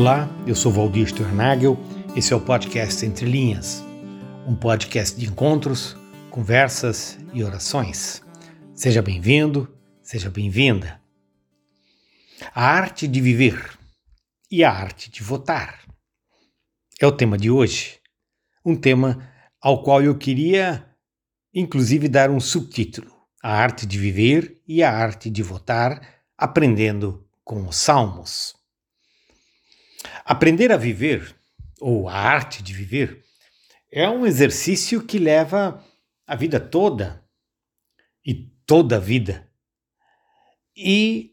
Olá, eu sou Valdir Sternagel, esse é o podcast Entre Linhas, um podcast de encontros, conversas e orações. Seja bem-vindo, seja bem-vinda. A arte de viver e a arte de votar é o tema de hoje, um tema ao qual eu queria, inclusive, dar um subtítulo: A arte de viver e a arte de votar, aprendendo com os Salmos. Aprender a viver, ou a arte de viver, é um exercício que leva a vida toda e toda a vida. E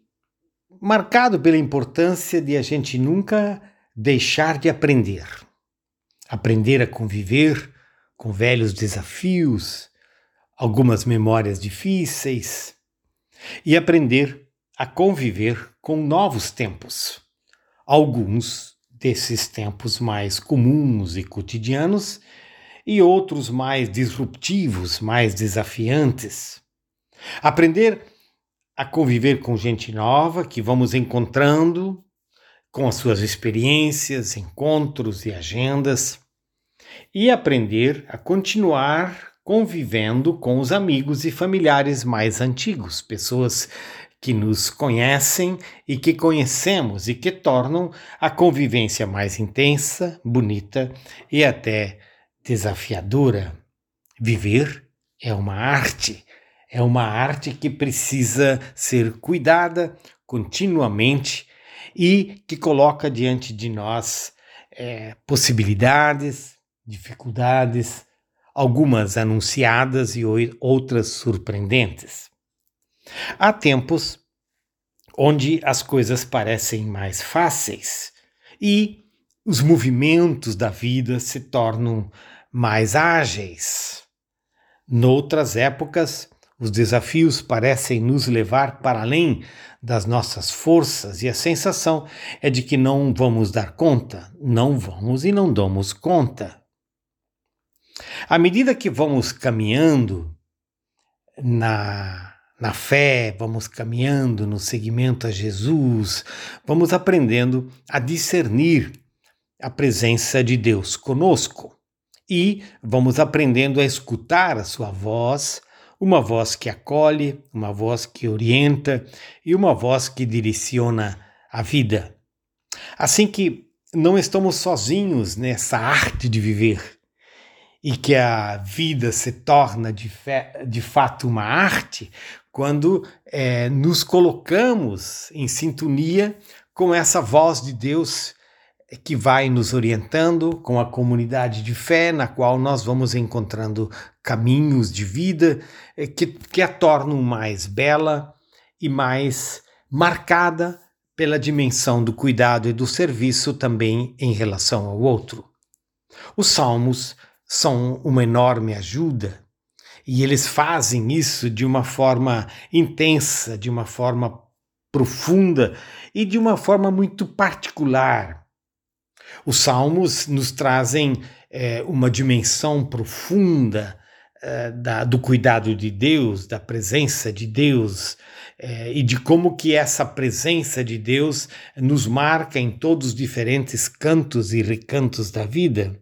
marcado pela importância de a gente nunca deixar de aprender. Aprender a conviver com velhos desafios, algumas memórias difíceis e aprender a conviver com novos tempos alguns desses tempos mais comuns e cotidianos e outros mais disruptivos, mais desafiantes. Aprender a conviver com gente nova que vamos encontrando, com as suas experiências, encontros e agendas, e aprender a continuar convivendo com os amigos e familiares mais antigos, pessoas que nos conhecem e que conhecemos e que tornam a convivência mais intensa, bonita e até desafiadora. Viver é uma arte, é uma arte que precisa ser cuidada continuamente e que coloca diante de nós é, possibilidades, dificuldades, algumas anunciadas e outras surpreendentes. Há tempos onde as coisas parecem mais fáceis e os movimentos da vida se tornam mais ágeis. Noutras épocas, os desafios parecem nos levar para além das nossas forças e a sensação é de que não vamos dar conta, não vamos e não damos conta. À medida que vamos caminhando na na fé, vamos caminhando no seguimento a Jesus, vamos aprendendo a discernir a presença de Deus conosco e vamos aprendendo a escutar a sua voz, uma voz que acolhe, uma voz que orienta e uma voz que direciona a vida. Assim que não estamos sozinhos nessa arte de viver e que a vida se torna de, de fato uma arte quando é, nos colocamos em sintonia com essa voz de Deus que vai nos orientando, com a comunidade de fé na qual nós vamos encontrando caminhos de vida é, que, que a tornam mais bela e mais marcada pela dimensão do cuidado e do serviço também em relação ao outro. Os salmos são uma enorme ajuda e eles fazem isso de uma forma intensa, de uma forma profunda e de uma forma muito particular. Os salmos nos trazem é, uma dimensão profunda é, da, do cuidado de Deus, da presença de Deus é, e de como que essa presença de Deus nos marca em todos os diferentes cantos e recantos da vida.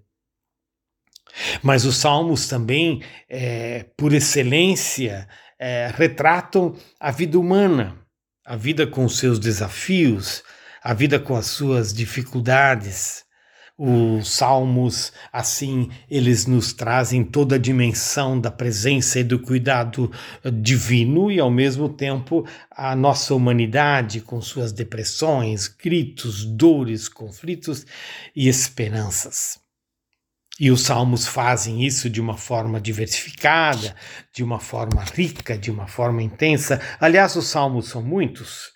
Mas os salmos também, é, por excelência, é, retratam a vida humana, a vida com seus desafios, a vida com as suas dificuldades. Os salmos, assim, eles nos trazem toda a dimensão da presença e do cuidado divino e, ao mesmo tempo, a nossa humanidade com suas depressões, gritos, dores, conflitos e esperanças. E os salmos fazem isso de uma forma diversificada, de uma forma rica, de uma forma intensa. Aliás, os salmos são muitos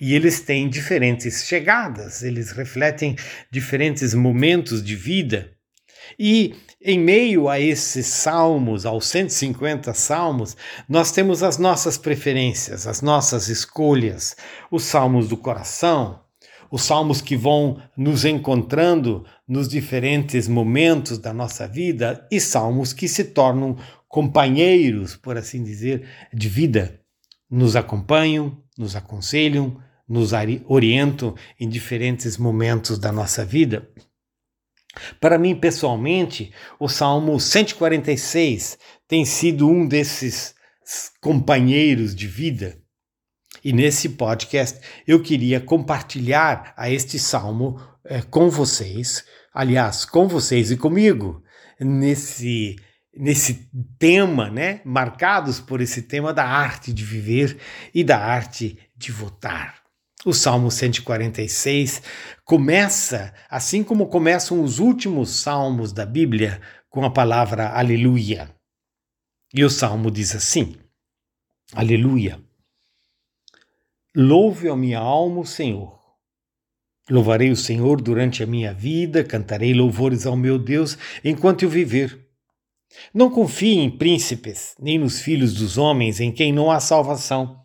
e eles têm diferentes chegadas, eles refletem diferentes momentos de vida. E em meio a esses salmos, aos 150 salmos, nós temos as nossas preferências, as nossas escolhas, os salmos do coração, os salmos que vão nos encontrando nos diferentes momentos da nossa vida e salmos que se tornam companheiros, por assim dizer, de vida. Nos acompanham, nos aconselham, nos orientam em diferentes momentos da nossa vida. Para mim, pessoalmente, o Salmo 146 tem sido um desses companheiros de vida. E nesse podcast eu queria compartilhar a este salmo é, com vocês, aliás, com vocês e comigo, nesse nesse tema, né, marcados por esse tema da arte de viver e da arte de votar. O Salmo 146 começa, assim como começam os últimos salmos da Bíblia, com a palavra aleluia. E o salmo diz assim: Aleluia. Louve a minha alma o Senhor. Louvarei o Senhor durante a minha vida, cantarei louvores ao meu Deus enquanto eu viver. Não confie em príncipes, nem nos filhos dos homens em quem não há salvação.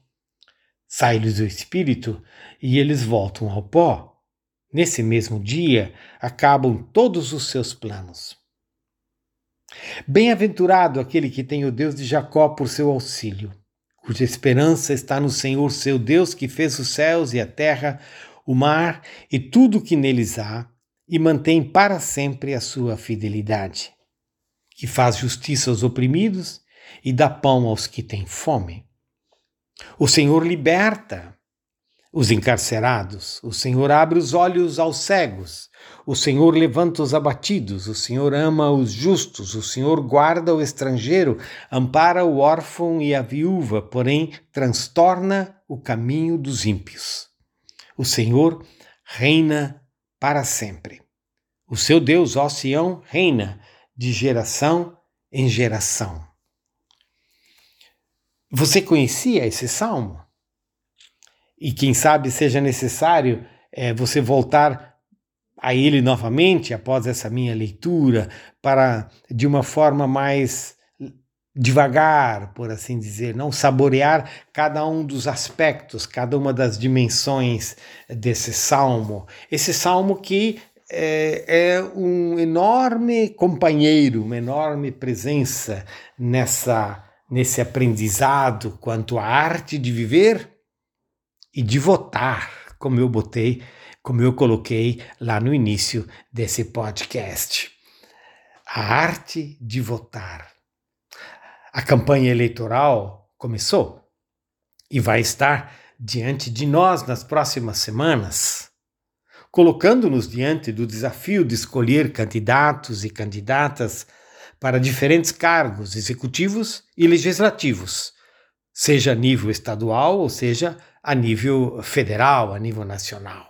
Sai-lhes o espírito e eles voltam ao pó. Nesse mesmo dia acabam todos os seus planos. Bem-aventurado aquele que tem o Deus de Jacó por seu auxílio, cuja esperança está no Senhor seu Deus, que fez os céus e a terra, o mar e tudo o que neles há, e mantém para sempre a sua fidelidade, que faz justiça aos oprimidos e dá pão aos que têm fome. O Senhor liberta os encarcerados, o Senhor abre os olhos aos cegos, o Senhor levanta os abatidos, o Senhor ama os justos, o Senhor guarda o estrangeiro, ampara o órfão e a viúva, porém transtorna o caminho dos ímpios. O Senhor reina para sempre. O seu Deus, ó Sião, reina de geração em geração. Você conhecia esse salmo? E quem sabe seja necessário é, você voltar a ele novamente após essa minha leitura, para de uma forma mais devagar, por assim dizer, não saborear cada um dos aspectos, cada uma das dimensões desse salmo. Esse salmo que é, é um enorme companheiro, uma enorme presença nessa nesse aprendizado quanto à arte de viver e de votar, como eu botei, como eu coloquei lá no início desse podcast. A arte de votar. A campanha eleitoral começou e vai estar diante de nós nas próximas semanas, colocando-nos diante do desafio de escolher candidatos e candidatas para diferentes cargos executivos e legislativos, seja a nível estadual ou seja a nível federal, a nível nacional.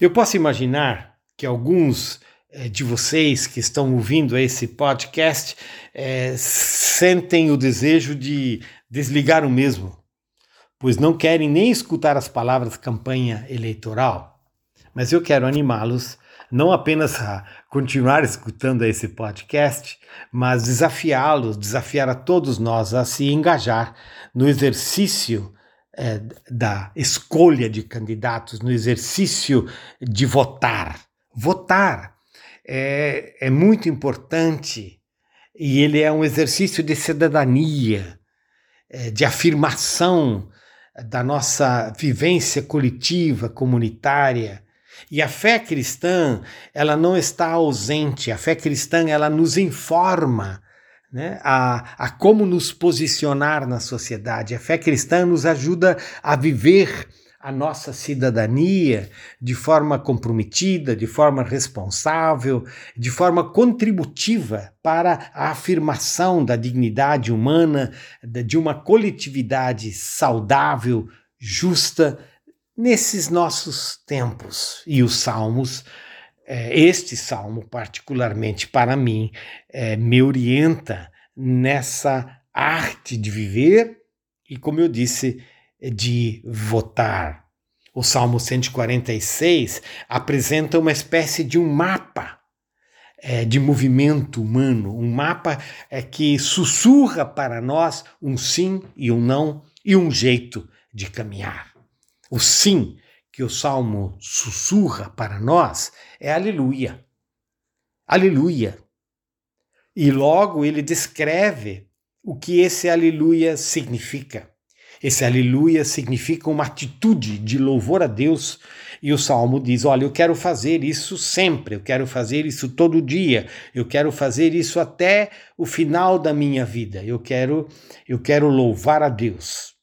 Eu posso imaginar que alguns eh, de vocês que estão ouvindo esse podcast é, sentem o desejo de desligar o mesmo, pois não querem nem escutar as palavras campanha eleitoral. Mas eu quero animá-los não apenas a continuar escutando esse podcast, mas desafiá-los, desafiar a todos nós a se engajar no exercício é, da escolha de candidatos, no exercício de votar. Votar é, é muito importante e ele é um exercício de cidadania, é, de afirmação da nossa vivência coletiva, comunitária. E a fé cristã, ela não está ausente, a fé cristã, ela nos informa né, a, a como nos posicionar na sociedade. A fé cristã nos ajuda a viver a nossa cidadania de forma comprometida, de forma responsável, de forma contributiva para a afirmação da dignidade humana, de uma coletividade saudável, justa, nesses nossos tempos. E os salmos este salmo, particularmente para mim, é, me orienta nessa arte de viver e, como eu disse, de votar. O Salmo 146 apresenta uma espécie de um mapa é, de movimento humano, um mapa é, que sussurra para nós um sim e um não e um jeito de caminhar. O sim que o salmo sussurra para nós é aleluia. Aleluia. E logo ele descreve o que esse aleluia significa. Esse aleluia significa uma atitude de louvor a Deus. E o salmo diz: Olha, eu quero fazer isso sempre, eu quero fazer isso todo dia, eu quero fazer isso até o final da minha vida. Eu quero, eu quero louvar a Deus.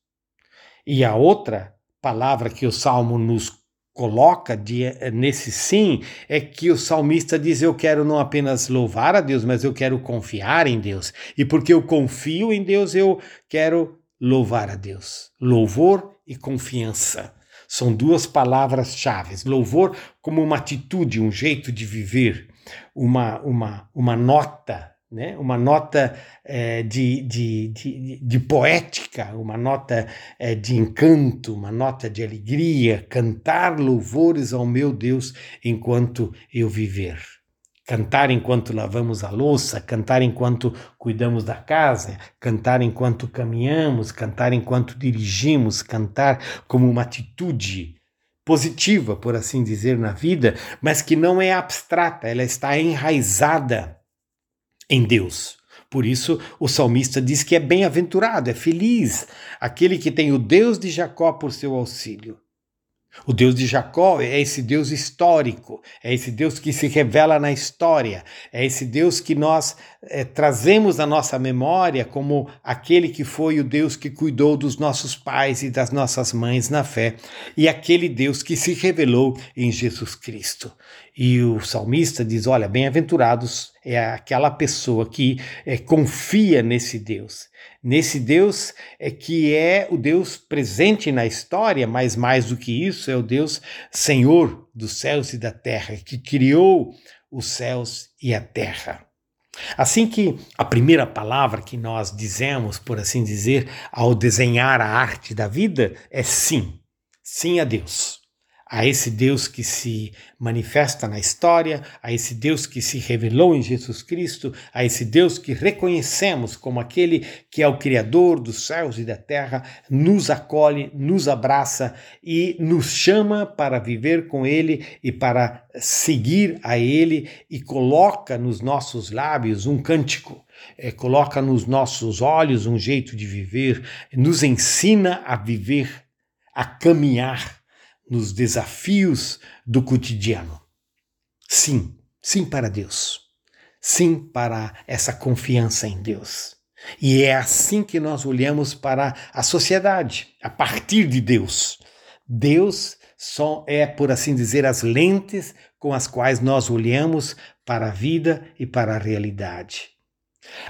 E a outra palavra que o salmo nos coloca de, nesse sim é que o salmista diz: Eu quero não apenas louvar a Deus, mas eu quero confiar em Deus. E porque eu confio em Deus, eu quero louvar a Deus. Louvor e confiança são duas palavras-chave. Louvor como uma atitude, um jeito de viver, uma, uma, uma nota né? uma nota é, de, de, de, de, poética, uma nota é, de encanto, uma nota de alegria, cantar louvores ao meu Deus enquanto eu viver. Cantar enquanto lavamos a louça, cantar enquanto cuidamos da casa, cantar enquanto caminhamos, cantar enquanto dirigimos, cantar como uma atitude positiva, por assim dizer, na vida, mas que não é abstrata, ela está enraizada em Deus. Por isso, o salmista diz que é bem-aventurado, é feliz aquele que tem o Deus de Jacó por seu auxílio. O Deus de Jacó é esse Deus histórico, é esse Deus que se revela na história, é esse Deus que nós é, trazemos à nossa memória como aquele que foi o Deus que cuidou dos nossos pais e das nossas mães na fé, e aquele Deus que se revelou em Jesus Cristo. E o salmista diz: Olha, bem-aventurados é aquela pessoa que é, confia nesse Deus. Nesse Deus é que é o Deus presente na história, mas mais do que isso, é o Deus Senhor dos céus e da terra, que criou os céus e a terra. Assim que a primeira palavra que nós dizemos, por assim dizer, ao desenhar a arte da vida é sim. Sim a Deus a esse Deus que se manifesta na história, a esse Deus que se revelou em Jesus Cristo, a esse Deus que reconhecemos como aquele que é o Criador dos céus e da terra, nos acolhe, nos abraça e nos chama para viver com Ele e para seguir a Ele e coloca nos nossos lábios um cântico. É, coloca nos nossos olhos um jeito de viver, nos ensina a viver, a caminhar nos desafios do cotidiano. Sim, sim para Deus. Sim para essa confiança em Deus. E é assim que nós olhamos para a sociedade, a partir de Deus. Deus só é, por assim dizer, as lentes com as quais nós olhamos para a vida e para a realidade.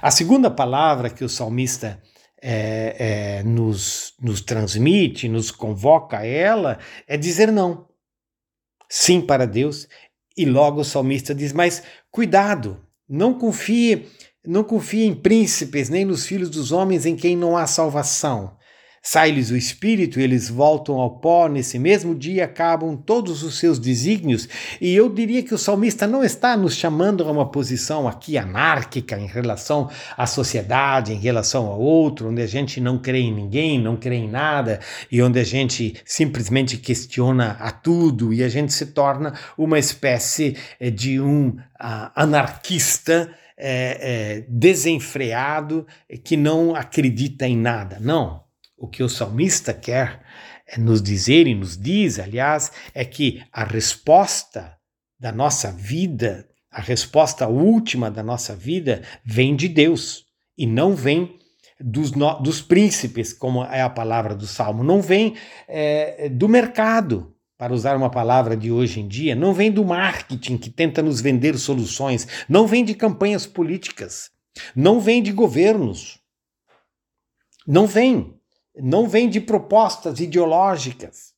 A segunda palavra que o salmista é, é, nos, nos transmite, nos convoca a ela, é dizer não. Sim para Deus. E logo o salmista diz: Mas cuidado, não confie, não confie em príncipes, nem nos filhos dos homens em quem não há salvação. Sai-lhes o espírito, eles voltam ao pó, nesse mesmo dia acabam todos os seus desígnios, e eu diria que o salmista não está nos chamando a uma posição aqui anárquica em relação à sociedade, em relação ao outro, onde a gente não crê em ninguém, não crê em nada, e onde a gente simplesmente questiona a tudo, e a gente se torna uma espécie eh, de um uh, anarquista. É, é, desenfreado que não acredita em nada. Não, o que o salmista quer é nos dizer e nos diz, aliás, é que a resposta da nossa vida, a resposta última da nossa vida, vem de Deus e não vem dos, no, dos príncipes, como é a palavra do salmo, não vem é, do mercado, para usar uma palavra de hoje em dia, não vem do marketing que tenta nos vender soluções, não vem de campanhas políticas, não vem de governos, não vem não vem de propostas ideológicas,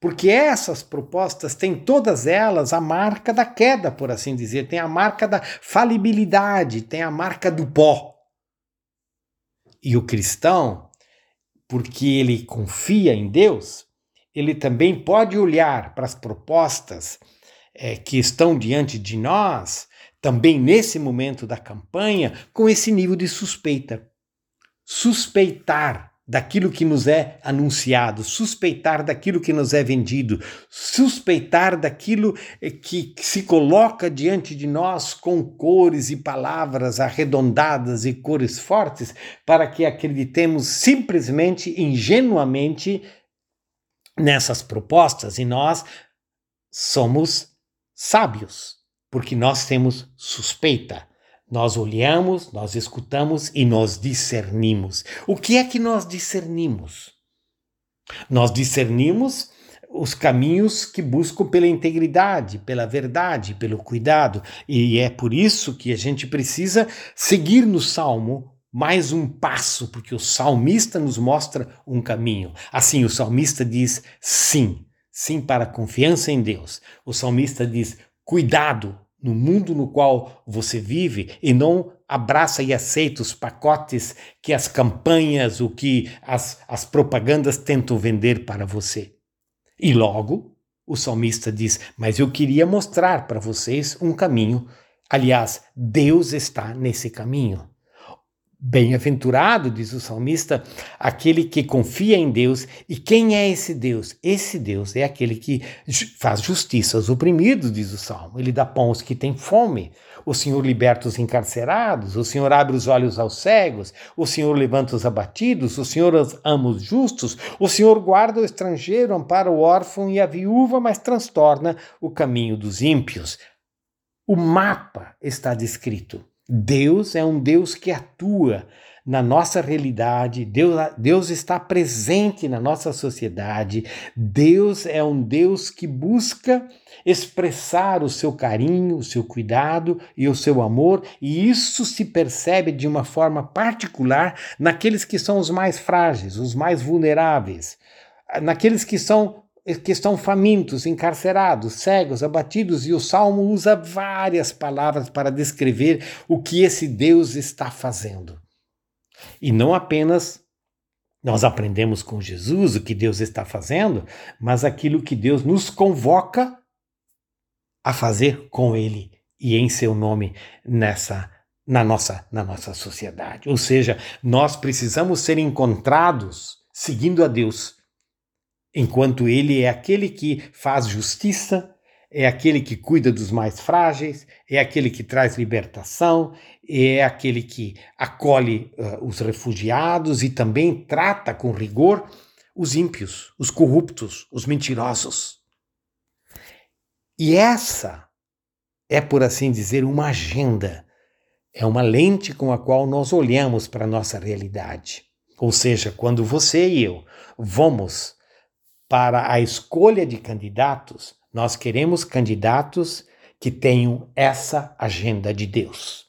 porque essas propostas têm todas elas a marca da queda, por assim dizer, tem a marca da falibilidade, tem a marca do pó. E o cristão, porque ele confia em Deus, ele também pode olhar para as propostas é, que estão diante de nós, também nesse momento da campanha, com esse nível de suspeita. Suspeitar daquilo que nos é anunciado, suspeitar daquilo que nos é vendido, suspeitar daquilo eh, que se coloca diante de nós com cores e palavras arredondadas e cores fortes, para que acreditemos simplesmente, ingenuamente nessas propostas. E nós somos sábios, porque nós temos suspeita nós olhamos, nós escutamos e nós discernimos. O que é que nós discernimos? Nós discernimos os caminhos que buscam pela integridade, pela verdade, pelo cuidado. E é por isso que a gente precisa seguir no salmo mais um passo, porque o salmista nos mostra um caminho. Assim, o salmista diz sim, sim para a confiança em Deus. O salmista diz cuidado no mundo no qual você vive e não abraça e aceita os pacotes que as campanhas, o que as, as propagandas tentam vender para você. E logo, o salmista diz: Mas eu queria mostrar para vocês um caminho. Aliás, Deus está nesse caminho. Bem-aventurado, diz o salmista, aquele que confia em Deus. E quem é esse Deus? Esse Deus é aquele que faz justiça aos oprimidos, diz o salmo. Ele dá pão aos que têm fome. O Senhor liberta os encarcerados. O Senhor abre os olhos aos cegos. O Senhor levanta os abatidos. O Senhor ama os justos. O Senhor guarda o estrangeiro, ampara o órfão e a viúva, mas transtorna o caminho dos ímpios. O mapa está descrito. Deus é um Deus que atua na nossa realidade, Deus, Deus está presente na nossa sociedade, Deus é um Deus que busca expressar o seu carinho, o seu cuidado e o seu amor, e isso se percebe de uma forma particular naqueles que são os mais frágeis, os mais vulneráveis, naqueles que são que estão famintos, encarcerados, cegos, abatidos, e o salmo usa várias palavras para descrever o que esse Deus está fazendo. E não apenas nós aprendemos com Jesus o que Deus está fazendo, mas aquilo que Deus nos convoca a fazer com Ele e em seu nome nessa na nossa na nossa sociedade. Ou seja, nós precisamos ser encontrados seguindo a Deus enquanto ele é aquele que faz justiça, é aquele que cuida dos mais frágeis, é aquele que traz libertação, é aquele que acolhe uh, os refugiados e também trata com rigor os ímpios, os corruptos, os mentirosos. E essa é, por assim dizer, uma agenda, é uma lente com a qual nós olhamos para a nossa realidade. Ou seja, quando você e eu vamos para a escolha de candidatos, nós queremos candidatos que tenham essa agenda de Deus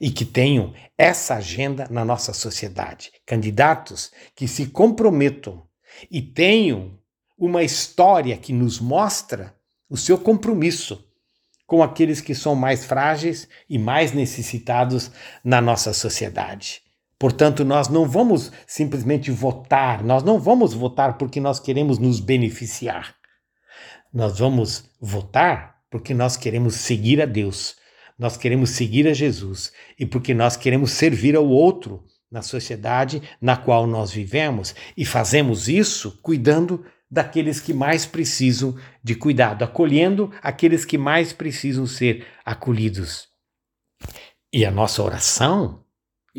e que tenham essa agenda na nossa sociedade. Candidatos que se comprometam e tenham uma história que nos mostra o seu compromisso com aqueles que são mais frágeis e mais necessitados na nossa sociedade. Portanto, nós não vamos simplesmente votar, nós não vamos votar porque nós queremos nos beneficiar. Nós vamos votar porque nós queremos seguir a Deus, nós queremos seguir a Jesus e porque nós queremos servir ao outro na sociedade na qual nós vivemos e fazemos isso cuidando daqueles que mais precisam de cuidado, acolhendo aqueles que mais precisam ser acolhidos. E a nossa oração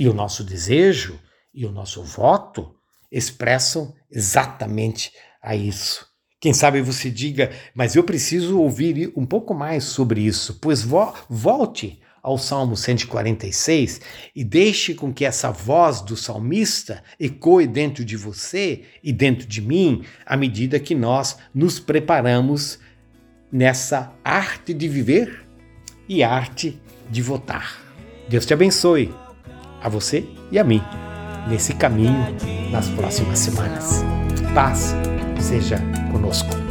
e o nosso desejo e o nosso voto expressam exatamente a isso. Quem sabe você diga, mas eu preciso ouvir um pouco mais sobre isso, pois vo volte ao Salmo 146 e deixe com que essa voz do salmista ecoe dentro de você e dentro de mim, à medida que nós nos preparamos nessa arte de viver e arte de votar. Deus te abençoe a você e a mim nesse caminho nas próximas semanas. Paz seja conosco.